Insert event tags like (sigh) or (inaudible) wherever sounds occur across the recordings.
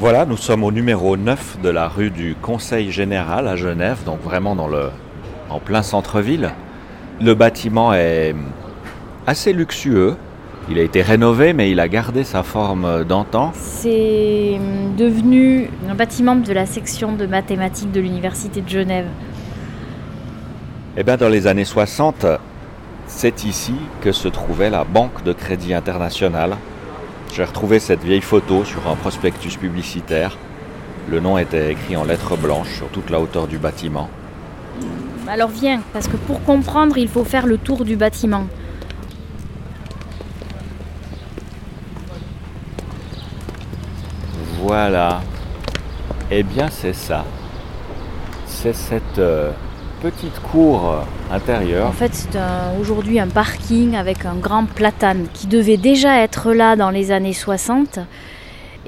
Voilà, nous sommes au numéro 9 de la rue du Conseil Général à Genève, donc vraiment dans le, en plein centre-ville. Le bâtiment est assez luxueux. Il a été rénové, mais il a gardé sa forme d'antan. C'est hum, devenu un bâtiment de la section de mathématiques de l'Université de Genève. Eh bien, dans les années 60, c'est ici que se trouvait la Banque de Crédit International. J'ai retrouvé cette vieille photo sur un prospectus publicitaire. Le nom était écrit en lettres blanches sur toute la hauteur du bâtiment. Alors viens, parce que pour comprendre, il faut faire le tour du bâtiment. Voilà. Eh bien, c'est ça. C'est cette euh, petite cour intérieure. En fait, c'est aujourd'hui un parking avec un grand platane qui devait déjà être là dans les années 60.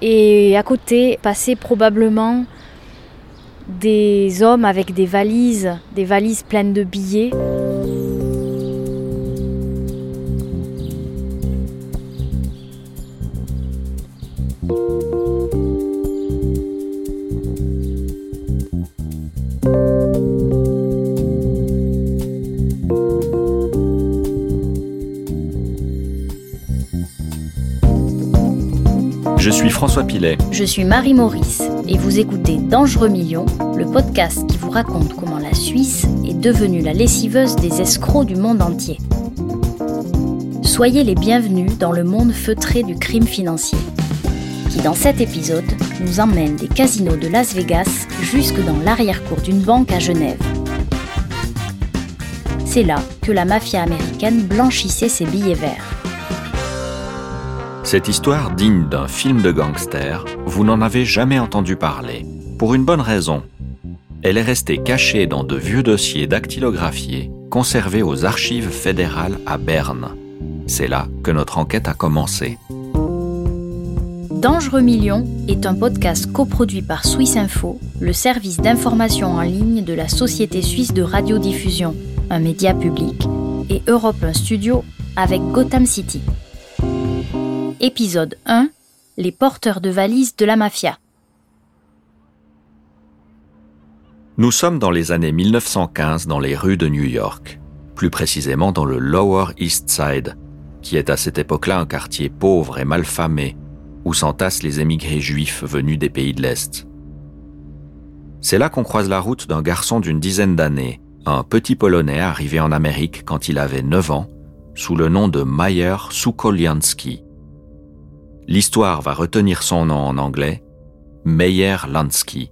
Et à côté passaient probablement des hommes avec des valises, des valises pleines de billets. Je suis Marie Maurice et vous écoutez Dangereux Millions, le podcast qui vous raconte comment la Suisse est devenue la lessiveuse des escrocs du monde entier. Soyez les bienvenus dans le monde feutré du crime financier, qui dans cet épisode nous emmène des casinos de Las Vegas jusque dans l'arrière-cour d'une banque à Genève. C'est là que la mafia américaine blanchissait ses billets verts. Cette histoire digne d'un film de gangster, vous n'en avez jamais entendu parler. Pour une bonne raison. Elle est restée cachée dans de vieux dossiers dactylographiés conservés aux archives fédérales à Berne. C'est là que notre enquête a commencé. Dangereux Millions est un podcast coproduit par Swiss Info, le service d'information en ligne de la Société suisse de radiodiffusion, un média public, et Europe 1 Studio avec Gotham City. Épisode 1 Les porteurs de valises de la mafia. Nous sommes dans les années 1915 dans les rues de New York, plus précisément dans le Lower East Side, qui est à cette époque-là un quartier pauvre et malfamé, où s'entassent les émigrés juifs venus des pays de l'Est. C'est là qu'on croise la route d'un garçon d'une dizaine d'années, un petit Polonais arrivé en Amérique quand il avait 9 ans, sous le nom de Meyer Sukolianski. L'histoire va retenir son nom en anglais, Meyer Lansky.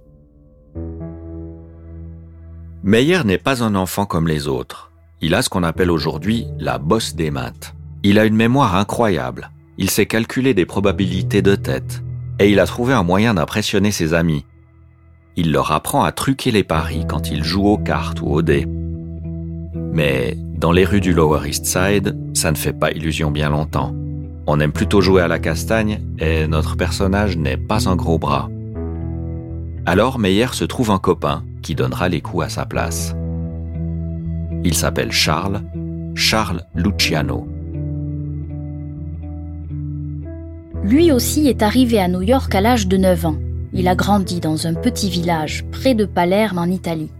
Meyer n'est pas un enfant comme les autres. Il a ce qu'on appelle aujourd'hui la bosse des maths. Il a une mémoire incroyable. Il sait calculer des probabilités de tête. Et il a trouvé un moyen d'impressionner ses amis. Il leur apprend à truquer les paris quand ils jouent aux cartes ou aux dés. Mais dans les rues du Lower East Side, ça ne fait pas illusion bien longtemps. On aime plutôt jouer à la castagne et notre personnage n'est pas un gros bras. Alors Meyer se trouve un copain qui donnera les coups à sa place. Il s'appelle Charles, Charles Luciano. Lui aussi est arrivé à New York à l'âge de 9 ans. Il a grandi dans un petit village près de Palerme en Italie.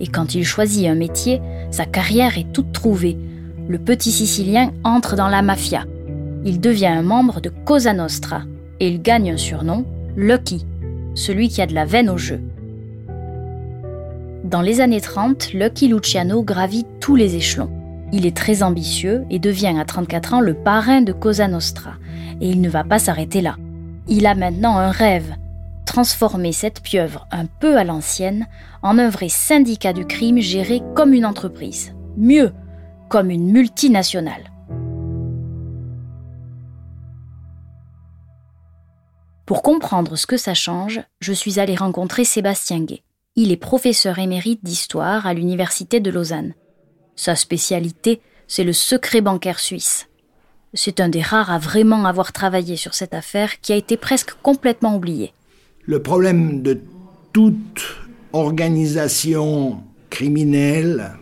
Et quand il choisit un métier, sa carrière est toute trouvée. Le petit Sicilien entre dans la mafia. Il devient un membre de Cosa Nostra et il gagne un surnom, Lucky, celui qui a de la veine au jeu. Dans les années 30, Lucky Luciano gravit tous les échelons. Il est très ambitieux et devient à 34 ans le parrain de Cosa Nostra. Et il ne va pas s'arrêter là. Il a maintenant un rêve, transformer cette pieuvre un peu à l'ancienne en un vrai syndicat du crime géré comme une entreprise. Mieux, comme une multinationale. Pour comprendre ce que ça change, je suis allée rencontrer Sébastien Gay. Il est professeur émérite d'histoire à l'Université de Lausanne. Sa spécialité, c'est le secret bancaire suisse. C'est un des rares à vraiment avoir travaillé sur cette affaire qui a été presque complètement oubliée. Le problème de toute organisation criminelle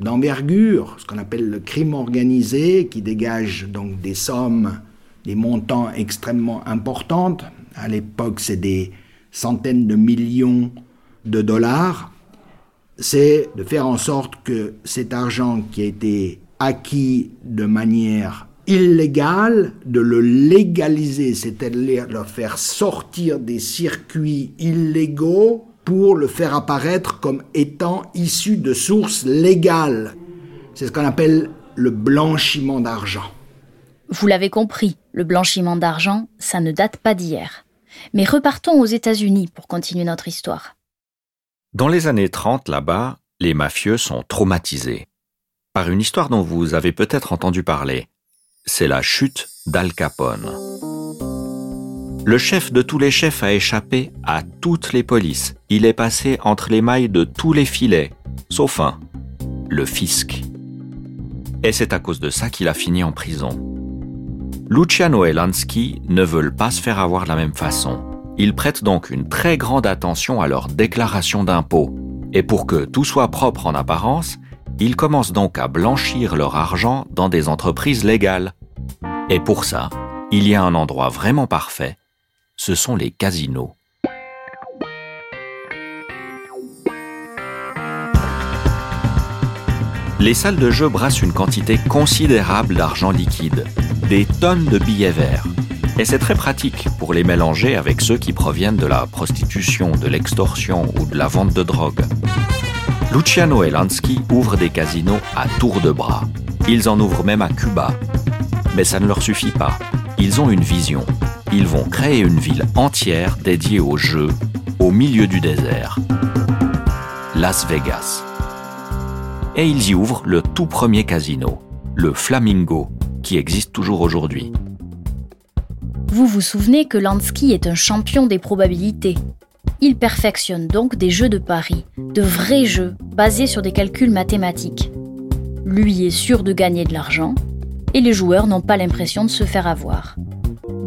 d'envergure, ce qu'on appelle le crime organisé, qui dégage donc des sommes, des montants extrêmement importantes, à l'époque c'est des centaines de millions de dollars, c'est de faire en sorte que cet argent qui a été acquis de manière illégale, de le légaliser, c'est-à-dire le faire sortir des circuits illégaux pour le faire apparaître comme étant issu de sources légales. C'est ce qu'on appelle le blanchiment d'argent. Vous l'avez compris, le blanchiment d'argent, ça ne date pas d'hier. Mais repartons aux États-Unis pour continuer notre histoire. Dans les années 30, là-bas, les mafieux sont traumatisés par une histoire dont vous avez peut-être entendu parler. C'est la chute d'Al Capone. Le chef de tous les chefs a échappé à toutes les polices. Il est passé entre les mailles de tous les filets, sauf un, le fisc. Et c'est à cause de ça qu'il a fini en prison. Luciano et Lansky ne veulent pas se faire avoir de la même façon. Ils prêtent donc une très grande attention à leur déclaration d'impôts. Et pour que tout soit propre en apparence, ils commencent donc à blanchir leur argent dans des entreprises légales. Et pour ça, il y a un endroit vraiment parfait, ce sont les casinos. Les salles de jeu brassent une quantité considérable d'argent liquide, des tonnes de billets verts. Et c'est très pratique pour les mélanger avec ceux qui proviennent de la prostitution, de l'extorsion ou de la vente de drogue. Luciano et Lansky ouvrent des casinos à tour de bras. Ils en ouvrent même à Cuba. Mais ça ne leur suffit pas. Ils ont une vision. Ils vont créer une ville entière dédiée aux jeux, au milieu du désert. Las Vegas. Et ils y ouvrent le tout premier casino, le Flamingo, qui existe toujours aujourd'hui. Vous vous souvenez que Lansky est un champion des probabilités. Il perfectionne donc des jeux de paris, de vrais jeux basés sur des calculs mathématiques. Lui est sûr de gagner de l'argent et les joueurs n'ont pas l'impression de se faire avoir.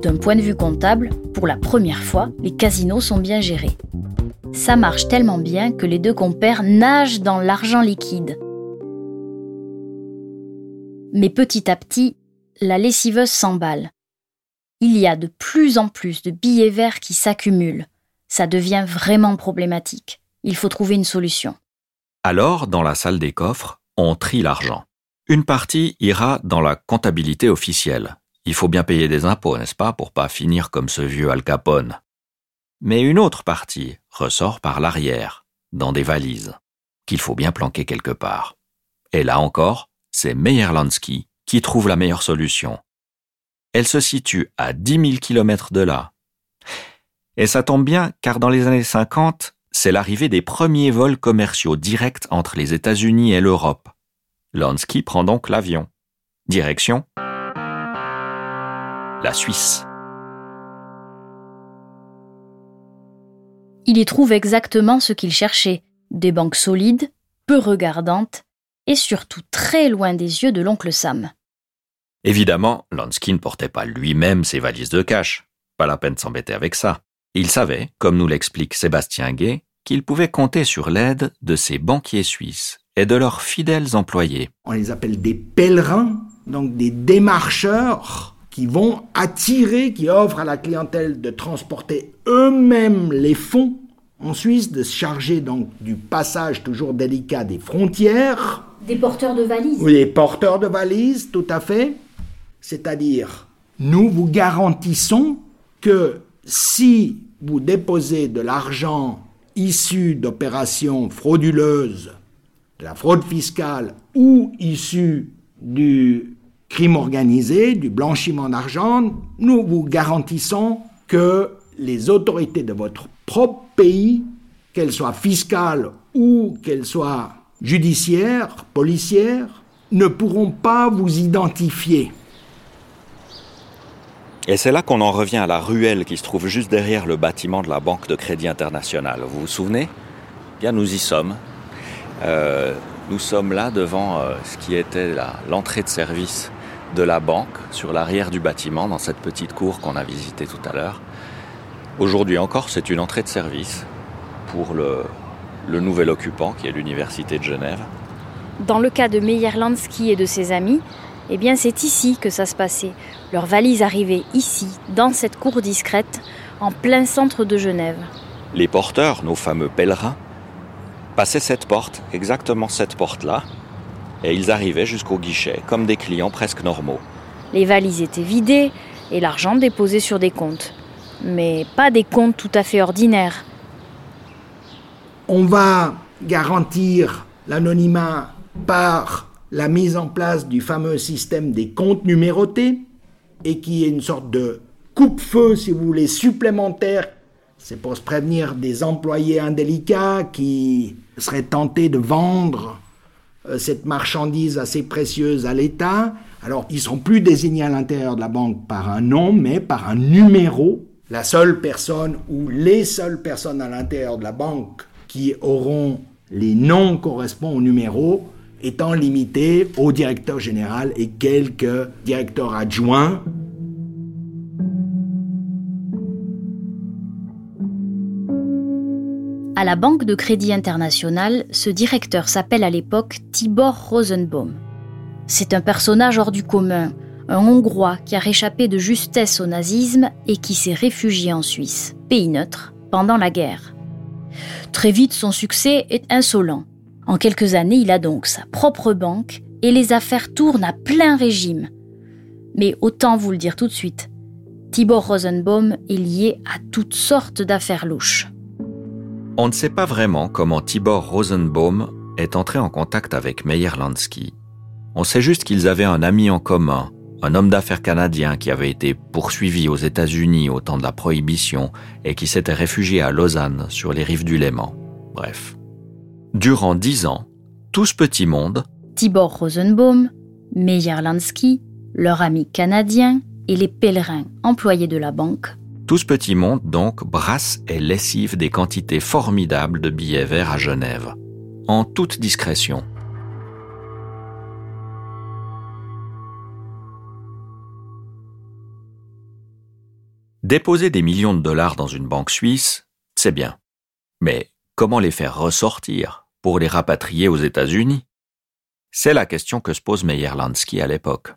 D'un point de vue comptable, pour la première fois, les casinos sont bien gérés. Ça marche tellement bien que les deux compères nagent dans l'argent liquide. Mais petit à petit, la lessiveuse s'emballe. Il y a de plus en plus de billets verts qui s'accumulent ça devient vraiment problématique. Il faut trouver une solution. Alors, dans la salle des coffres, on trie l'argent. Une partie ira dans la comptabilité officielle. Il faut bien payer des impôts, n'est-ce pas, pour pas finir comme ce vieux Al Capone. Mais une autre partie ressort par l'arrière, dans des valises, qu'il faut bien planquer quelque part. Et là encore, c'est Lansky qui trouve la meilleure solution. Elle se situe à 10 000 kilomètres de là, et ça tombe bien car dans les années 50, c'est l'arrivée des premiers vols commerciaux directs entre les États-Unis et l'Europe. Lansky prend donc l'avion. Direction la Suisse. Il y trouve exactement ce qu'il cherchait, des banques solides, peu regardantes, et surtout très loin des yeux de l'oncle Sam. Évidemment, Lansky ne portait pas lui-même ses valises de cash. Pas la peine de s'embêter avec ça. Il savait, comme nous l'explique Sébastien Gay, qu'il pouvait compter sur l'aide de ses banquiers suisses et de leurs fidèles employés. On les appelle des pèlerins, donc des démarcheurs qui vont attirer, qui offrent à la clientèle de transporter eux-mêmes les fonds en Suisse, de se charger donc du passage toujours délicat des frontières. Des porteurs de valises. Oui, des porteurs de valises, tout à fait. C'est-à-dire, nous vous garantissons que si vous déposez de l'argent issu d'opérations frauduleuses, de la fraude fiscale ou issu du crime organisé, du blanchiment d'argent, nous vous garantissons que les autorités de votre propre pays, qu'elles soient fiscales ou qu'elles soient judiciaires, policières, ne pourront pas vous identifier. Et c'est là qu'on en revient à la ruelle qui se trouve juste derrière le bâtiment de la Banque de Crédit International. Vous vous souvenez? Bien, nous y sommes. Euh, nous sommes là devant euh, ce qui était l'entrée de service de la banque sur l'arrière du bâtiment, dans cette petite cour qu'on a visitée tout à l'heure. Aujourd'hui encore, c'est une entrée de service pour le, le nouvel occupant qui est l'Université de Genève. Dans le cas de Meyer Lansky et de ses amis, eh bien, c'est ici que ça se passait. Leurs valises arrivaient ici, dans cette cour discrète, en plein centre de Genève. Les porteurs, nos fameux pèlerins, passaient cette porte, exactement cette porte-là, et ils arrivaient jusqu'au guichet, comme des clients presque normaux. Les valises étaient vidées et l'argent déposé sur des comptes. Mais pas des comptes tout à fait ordinaires. On va garantir l'anonymat par la mise en place du fameux système des comptes numérotés et qui est une sorte de coupe-feu, si vous voulez, supplémentaire. C'est pour se prévenir des employés indélicats qui seraient tentés de vendre euh, cette marchandise assez précieuse à l'État. Alors, ils sont plus désignés à l'intérieur de la banque par un nom, mais par un numéro. La seule personne ou les seules personnes à l'intérieur de la banque qui auront les noms correspondant au numéro étant limitées au directeur général et quelques directeurs adjoints. À la Banque de Crédit International, ce directeur s'appelle à l'époque Tibor Rosenbaum. C'est un personnage hors du commun, un Hongrois qui a réchappé de justesse au nazisme et qui s'est réfugié en Suisse, pays neutre, pendant la guerre. Très vite, son succès est insolent. En quelques années, il a donc sa propre banque et les affaires tournent à plein régime. Mais autant vous le dire tout de suite, Tibor Rosenbaum est lié à toutes sortes d'affaires louches. On ne sait pas vraiment comment Tibor Rosenbaum est entré en contact avec Meyer Lansky. On sait juste qu'ils avaient un ami en commun, un homme d'affaires canadien qui avait été poursuivi aux États-Unis au temps de la Prohibition et qui s'était réfugié à Lausanne sur les rives du Léman. Bref. Durant dix ans, tout ce petit monde, Tibor Rosenbaum, Meyer Lansky, leur ami canadien et les pèlerins employés de la banque tout ce petit monde, donc, brasse et lessive des quantités formidables de billets verts à Genève, en toute discrétion. Déposer des millions de dollars dans une banque suisse, c'est bien. Mais comment les faire ressortir pour les rapatrier aux États-Unis? C'est la question que se pose Meyer Lansky à l'époque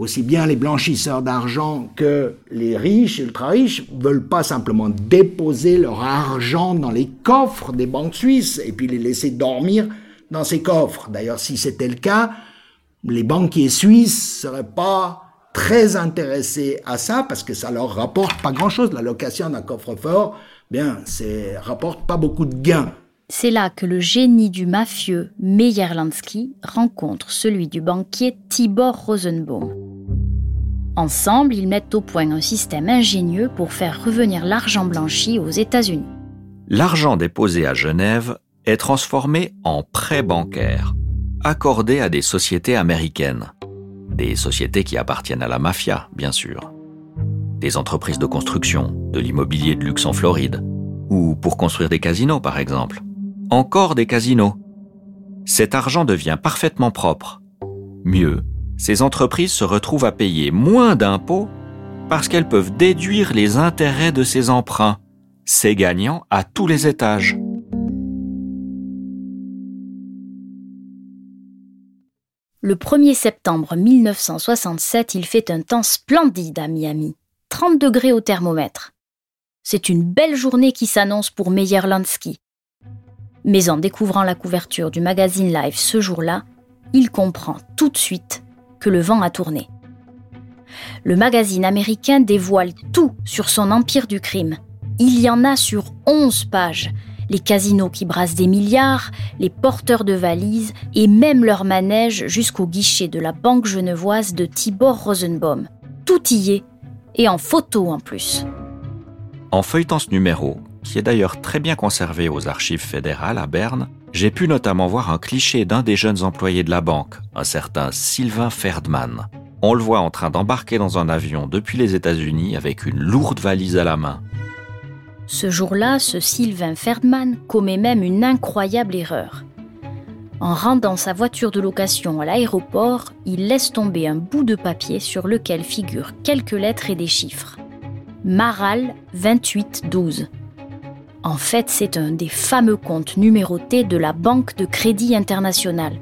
aussi bien les blanchisseurs d'argent que les riches, ultra-riches, veulent pas simplement déposer leur argent dans les coffres des banques suisses et puis les laisser dormir dans ces coffres. D'ailleurs, si c'était le cas, les banquiers suisses seraient pas très intéressés à ça parce que ça leur rapporte pas grand-chose. La location d'un coffre-fort, bien, c'est rapporte pas beaucoup de gains. C'est là que le génie du mafieux Meyerlansky rencontre celui du banquier Tibor Rosenbaum. Ensemble, ils mettent au point un système ingénieux pour faire revenir l'argent blanchi aux États-Unis. L'argent déposé à Genève est transformé en prêt bancaire, accordé à des sociétés américaines. Des sociétés qui appartiennent à la mafia, bien sûr. Des entreprises de construction, de l'immobilier de luxe en Floride, ou pour construire des casinos, par exemple encore des casinos. Cet argent devient parfaitement propre. Mieux, ces entreprises se retrouvent à payer moins d'impôts parce qu'elles peuvent déduire les intérêts de ces emprunts. C'est gagnant à tous les étages. Le 1er septembre 1967, il fait un temps splendide à Miami. 30 degrés au thermomètre. C'est une belle journée qui s'annonce pour Meyer Lansky, mais en découvrant la couverture du magazine Live ce jour-là, il comprend tout de suite que le vent a tourné. Le magazine américain dévoile tout sur son empire du crime. Il y en a sur 11 pages. Les casinos qui brassent des milliards, les porteurs de valises et même leur manège jusqu'au guichet de la banque genevoise de Tibor Rosenbaum. Tout y est, et en photo en plus. En feuilletant ce numéro, qui est d'ailleurs très bien conservé aux archives fédérales à Berne, j'ai pu notamment voir un cliché d'un des jeunes employés de la banque, un certain Sylvain Ferdman. On le voit en train d'embarquer dans un avion depuis les États-Unis avec une lourde valise à la main. Ce jour-là, ce Sylvain Ferdman commet même une incroyable erreur. En rendant sa voiture de location à l'aéroport, il laisse tomber un bout de papier sur lequel figurent quelques lettres et des chiffres. Maral 2812. En fait, c'est un des fameux comptes numérotés de la Banque de Crédit International.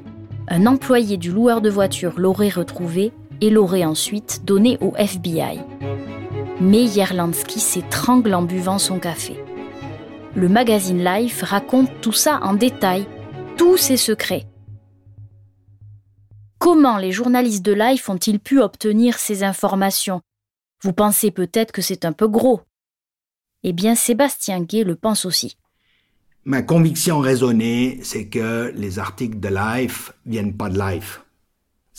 Un employé du loueur de voitures l'aurait retrouvé et l'aurait ensuite donné au FBI. Meyer Lansky s'étrangle en buvant son café. Le magazine Life raconte tout ça en détail, tous ses secrets. Comment les journalistes de Life ont-ils pu obtenir ces informations? Vous pensez peut-être que c'est un peu gros. Eh bien, Sébastien Gay le pense aussi. Ma conviction raisonnée, c'est que les articles de Life viennent pas de Life.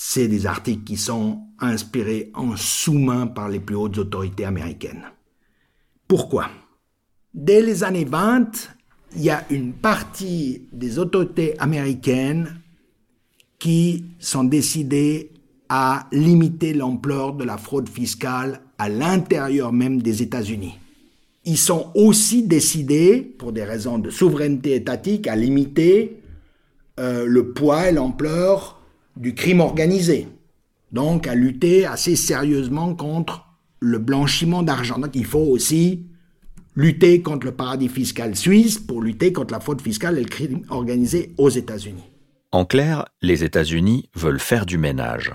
C'est des articles qui sont inspirés en sous-main par les plus hautes autorités américaines. Pourquoi? Dès les années 20, il y a une partie des autorités américaines qui sont décidées à limiter l'ampleur de la fraude fiscale à l'intérieur même des États-Unis. Ils sont aussi décidés, pour des raisons de souveraineté étatique, à limiter euh, le poids et l'ampleur du crime organisé. Donc à lutter assez sérieusement contre le blanchiment d'argent. Donc il faut aussi lutter contre le paradis fiscal suisse pour lutter contre la fraude fiscale et le crime organisé aux États-Unis. En clair, les États-Unis veulent faire du ménage.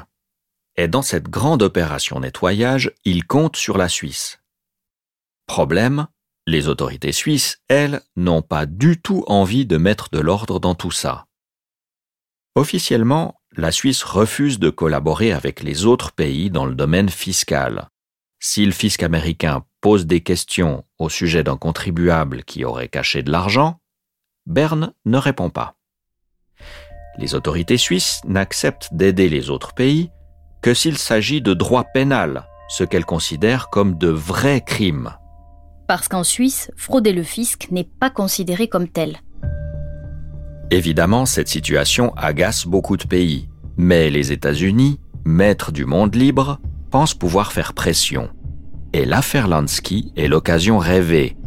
Et dans cette grande opération nettoyage, ils comptent sur la Suisse. Problème, les autorités suisses, elles, n'ont pas du tout envie de mettre de l'ordre dans tout ça. Officiellement, la Suisse refuse de collaborer avec les autres pays dans le domaine fiscal. Si le fisc américain pose des questions au sujet d'un contribuable qui aurait caché de l'argent, Berne ne répond pas les autorités suisses n'acceptent d'aider les autres pays que s'il s'agit de droit pénal, ce qu'elles considèrent comme de vrais crimes. Parce qu'en Suisse, frauder le fisc n'est pas considéré comme tel. Évidemment, cette situation agace beaucoup de pays, mais les États-Unis, maîtres du monde libre, pensent pouvoir faire pression. Et l'affaire Lansky est l'occasion rêvée.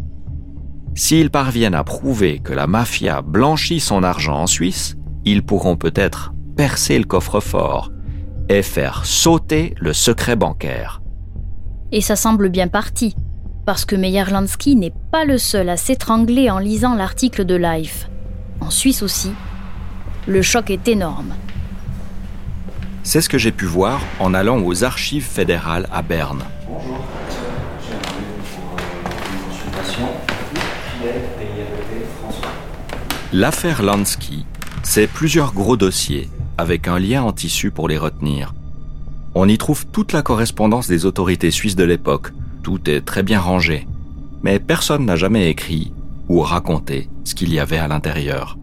S'ils parviennent à prouver que la mafia blanchit son argent en Suisse, ils pourront peut-être percer le coffre-fort et faire sauter le secret bancaire. Et ça semble bien parti, parce que Lansky n'est pas le seul à s'étrangler en lisant l'article de Life. En Suisse aussi, le choc est énorme. C'est ce que j'ai pu voir en allant aux archives fédérales à Berne. Bonjour, L'affaire Lansky c'est plusieurs gros dossiers, avec un lien en tissu pour les retenir. On y trouve toute la correspondance des autorités suisses de l'époque, tout est très bien rangé, mais personne n'a jamais écrit ou raconté ce qu'il y avait à l'intérieur.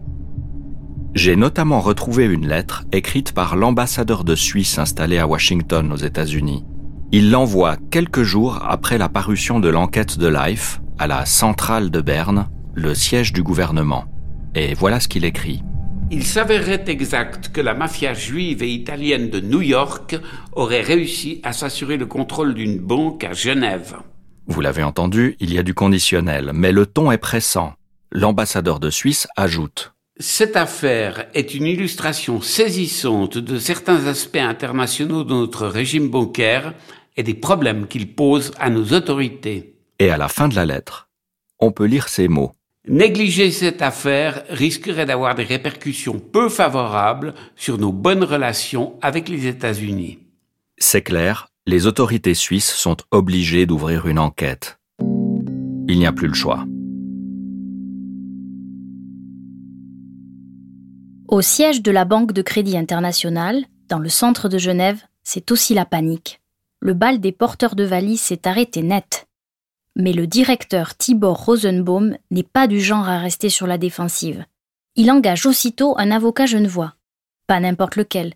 J'ai notamment retrouvé une lettre écrite par l'ambassadeur de Suisse installé à Washington aux États-Unis. Il l'envoie quelques jours après la parution de l'enquête de Life à la centrale de Berne, le siège du gouvernement. Et voilà ce qu'il écrit. Il s'avérait exact que la mafia juive et italienne de New York aurait réussi à s'assurer le contrôle d'une banque à Genève. Vous l'avez entendu, il y a du conditionnel, mais le ton est pressant. L'ambassadeur de Suisse ajoute. Cette affaire est une illustration saisissante de certains aspects internationaux de notre régime bancaire et des problèmes qu'il pose à nos autorités. Et à la fin de la lettre, on peut lire ces mots. Négliger cette affaire risquerait d'avoir des répercussions peu favorables sur nos bonnes relations avec les États-Unis. C'est clair, les autorités suisses sont obligées d'ouvrir une enquête. Il n'y a plus le choix. Au siège de la Banque de Crédit International, dans le centre de Genève, c'est aussi la panique. Le bal des porteurs de valises s'est arrêté net. Mais le directeur Tibor Rosenbaum n'est pas du genre à rester sur la défensive. Il engage aussitôt un avocat genevois. Pas n'importe lequel.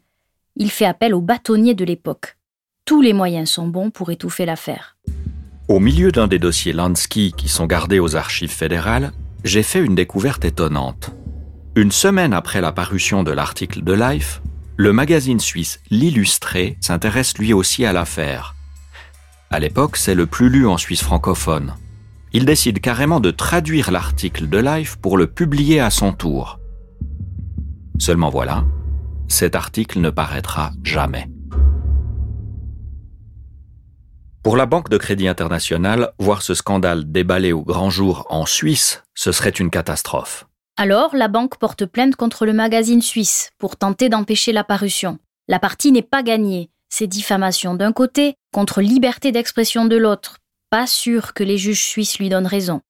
Il fait appel au bâtonnier de l'époque. Tous les moyens sont bons pour étouffer l'affaire. Au milieu d'un des dossiers Lansky qui sont gardés aux archives fédérales, j'ai fait une découverte étonnante. Une semaine après la parution de l'article de Life, le magazine suisse L'Illustré s'intéresse lui aussi à l'affaire à l'époque, c'est le plus lu en Suisse francophone. Il décide carrément de traduire l'article de Life pour le publier à son tour. Seulement voilà, cet article ne paraîtra jamais. Pour la Banque de Crédit International, voir ce scandale déballé au grand jour en Suisse, ce serait une catastrophe. Alors, la banque porte plainte contre le magazine suisse pour tenter d'empêcher la parution. La partie n'est pas gagnée, c'est diffamation d'un côté contre liberté d'expression de l'autre. pas sûr que les juges suisses lui donnent raison.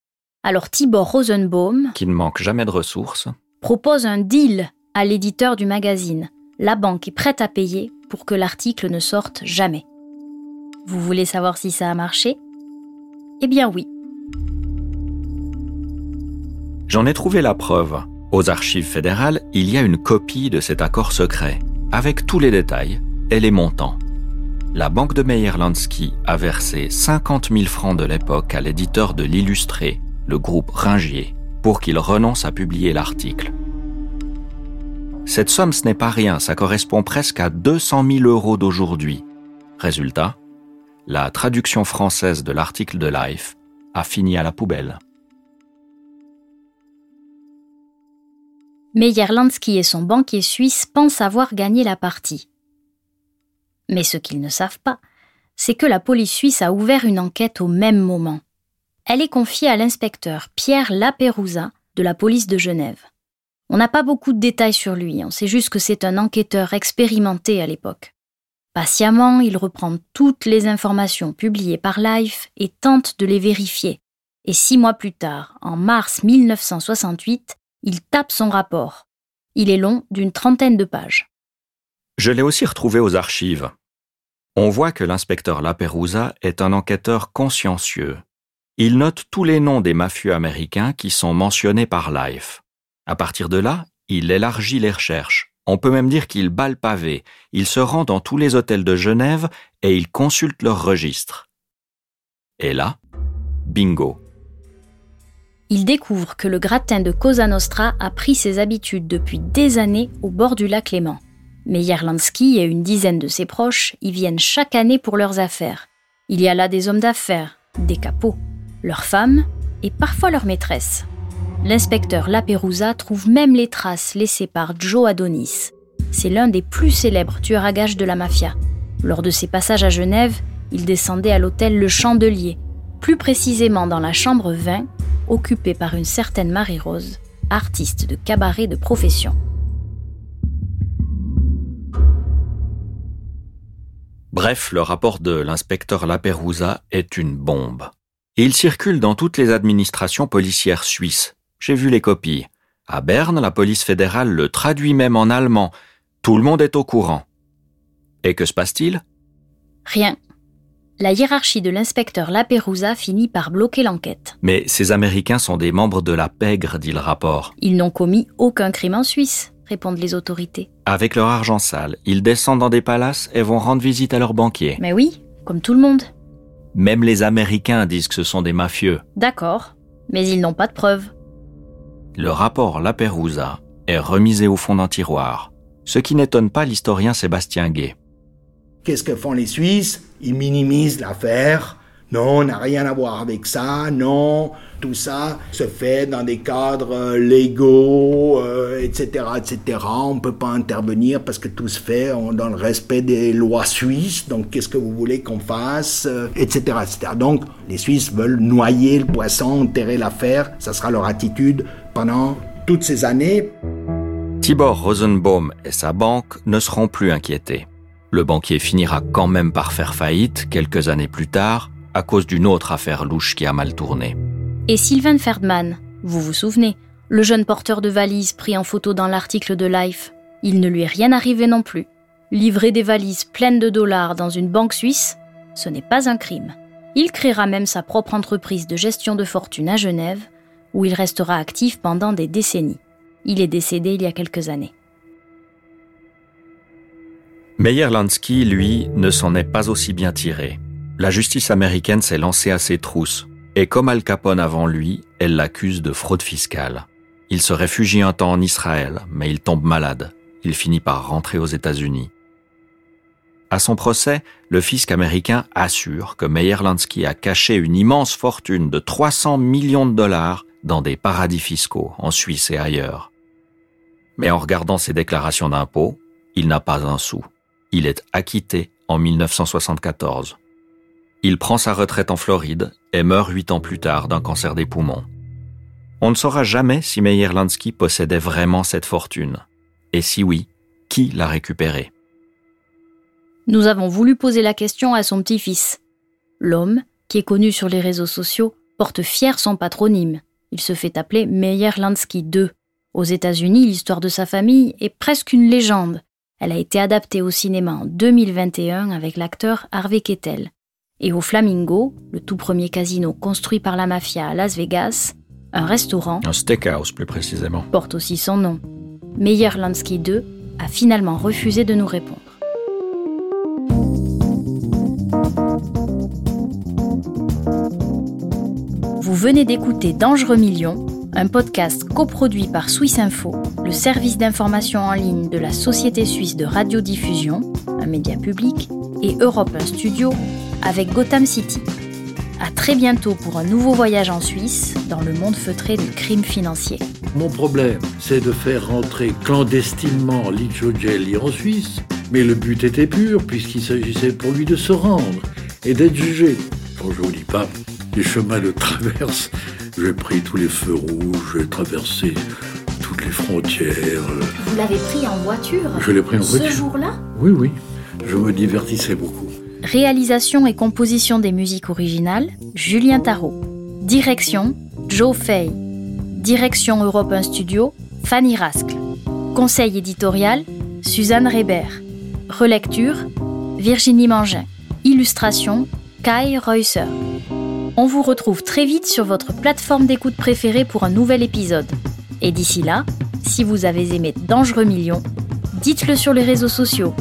Alors Tibor Rosenbaum, qui ne manque jamais de ressources, propose un deal à l'éditeur du magazine. La banque est prête à payer pour que l'article ne sorte jamais. Vous voulez savoir si ça a marché? Eh bien oui. J'en ai trouvé la preuve. Aux archives fédérales, il y a une copie de cet accord secret, avec tous les détails et les montants. La banque de Meyer-Lansky a versé 50 000 francs de l'époque à l'éditeur de l'Illustré, le groupe Ringier, pour qu'il renonce à publier l'article. Cette somme, ce n'est pas rien, ça correspond presque à 200 000 euros d'aujourd'hui. Résultat, la traduction française de l'article de Life a fini à la poubelle. Meyer-Lansky et son banquier suisse pensent avoir gagné la partie. Mais ce qu'ils ne savent pas, c'est que la police suisse a ouvert une enquête au même moment. Elle est confiée à l'inspecteur Pierre Laperouza de la police de Genève. On n'a pas beaucoup de détails sur lui, on sait juste que c'est un enquêteur expérimenté à l'époque. Patiemment, il reprend toutes les informations publiées par Life et tente de les vérifier. Et six mois plus tard, en mars 1968, il tape son rapport. Il est long d'une trentaine de pages. Je l'ai aussi retrouvé aux archives. On voit que l'inspecteur Laperouza est un enquêteur consciencieux. Il note tous les noms des mafieux américains qui sont mentionnés par Life. À partir de là, il élargit les recherches. On peut même dire qu'il bat le pavé. Il se rend dans tous les hôtels de Genève et il consulte leurs registres. Et là, bingo. Il découvre que le gratin de Cosa Nostra a pris ses habitudes depuis des années au bord du lac Léman. Meyer-Lansky et une dizaine de ses proches y viennent chaque année pour leurs affaires. Il y a là des hommes d'affaires, des capots, leurs femmes et parfois leurs maîtresses. L'inspecteur Laperouza trouve même les traces laissées par Joe Adonis. C'est l'un des plus célèbres tueurs à gages de la mafia. Lors de ses passages à Genève, il descendait à l'hôtel Le Chandelier, plus précisément dans la chambre 20, occupée par une certaine Marie-Rose, artiste de cabaret de profession. Bref, le rapport de l'inspecteur Laperouza est une bombe. il circule dans toutes les administrations policières suisses. J'ai vu les copies. À Berne, la police fédérale le traduit même en allemand. Tout le monde est au courant. Et que se passe-t-il? Rien. La hiérarchie de l'inspecteur Laperouza finit par bloquer l'enquête. Mais ces Américains sont des membres de la pègre, dit le rapport. Ils n'ont commis aucun crime en Suisse répondent les autorités. Avec leur argent sale, ils descendent dans des palaces et vont rendre visite à leurs banquiers. Mais oui, comme tout le monde. Même les Américains disent que ce sont des mafieux. D'accord, mais ils n'ont pas de preuves. Le rapport Laperouza est remisé au fond d'un tiroir, ce qui n'étonne pas l'historien Sébastien Gay. Qu'est-ce que font les Suisses? Ils minimisent l'affaire, non, on n'a rien à voir avec ça. Non, tout ça se fait dans des cadres euh, légaux, etc., euh, etc. On ne peut pas intervenir parce que tout se fait dans le respect des lois suisses. Donc, qu'est-ce que vous voulez qu'on fasse, etc., euh, etc. Donc, les Suisses veulent noyer le poisson, enterrer l'affaire. Ça sera leur attitude pendant toutes ces années. Tibor Rosenbaum et sa banque ne seront plus inquiétés. Le banquier finira quand même par faire faillite quelques années plus tard à cause d'une autre affaire louche qui a mal tourné. Et Sylvain Ferdman, vous vous souvenez, le jeune porteur de valises pris en photo dans l'article de Life, il ne lui est rien arrivé non plus. Livrer des valises pleines de dollars dans une banque suisse, ce n'est pas un crime. Il créera même sa propre entreprise de gestion de fortune à Genève, où il restera actif pendant des décennies. Il est décédé il y a quelques années. Meyer-Lansky, lui, ne s'en est pas aussi bien tiré. La justice américaine s'est lancée à ses trousses, et comme Al Capone avant lui, elle l'accuse de fraude fiscale. Il se réfugie un temps en Israël, mais il tombe malade. Il finit par rentrer aux États-Unis. À son procès, le fisc américain assure que Meyer-Lansky a caché une immense fortune de 300 millions de dollars dans des paradis fiscaux en Suisse et ailleurs. Mais en regardant ses déclarations d'impôts, il n'a pas un sou. Il est acquitté en 1974. Il prend sa retraite en Floride et meurt huit ans plus tard d'un cancer des poumons. On ne saura jamais si Meyer-Lansky possédait vraiment cette fortune. Et si oui, qui l'a récupérée? Nous avons voulu poser la question à son petit-fils. L'homme, qui est connu sur les réseaux sociaux, porte fier son patronyme. Il se fait appeler Meyer Lansky II. Aux États-Unis, l'histoire de sa famille est presque une légende. Elle a été adaptée au cinéma en 2021 avec l'acteur Harvey Keitel. Et au Flamingo, le tout premier casino construit par la mafia à Las Vegas, un restaurant, Un steakhouse plus précisément. porte aussi son nom. Meyer Lansky II a finalement refusé de nous répondre. Vous venez d'écouter Dangereux Millions, un podcast coproduit par Swiss Info, le service d'information en ligne de la Société suisse de radiodiffusion, un média public, et Europe 1 Studio avec Gotham City. À très bientôt pour un nouveau voyage en Suisse dans le monde feutré du crime financier. Mon problème, c'est de faire rentrer clandestinement Licio Gelli en Suisse, mais le but était pur puisqu'il s'agissait pour lui de se rendre et d'être jugé. Quand je vous dis pas, les chemins de (laughs) traverse, j'ai pris tous les feux rouges, j'ai traversé toutes les frontières. Vous l'avez pris en voiture Je l'ai pris en Ce voiture. jour-là Oui, oui, je me divertissais beaucoup. Réalisation et composition des musiques originales, Julien Tarot. Direction, Joe Fay. Direction Europe 1 Studio, Fanny Rascle. Conseil éditorial, Suzanne Reber. Relecture, Virginie Mangin. Illustration, Kai Reusser. On vous retrouve très vite sur votre plateforme d'écoute préférée pour un nouvel épisode. Et d'ici là, si vous avez aimé Dangereux Millions, dites-le sur les réseaux sociaux.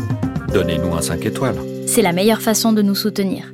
Donnez-nous un 5 étoiles. C'est la meilleure façon de nous soutenir.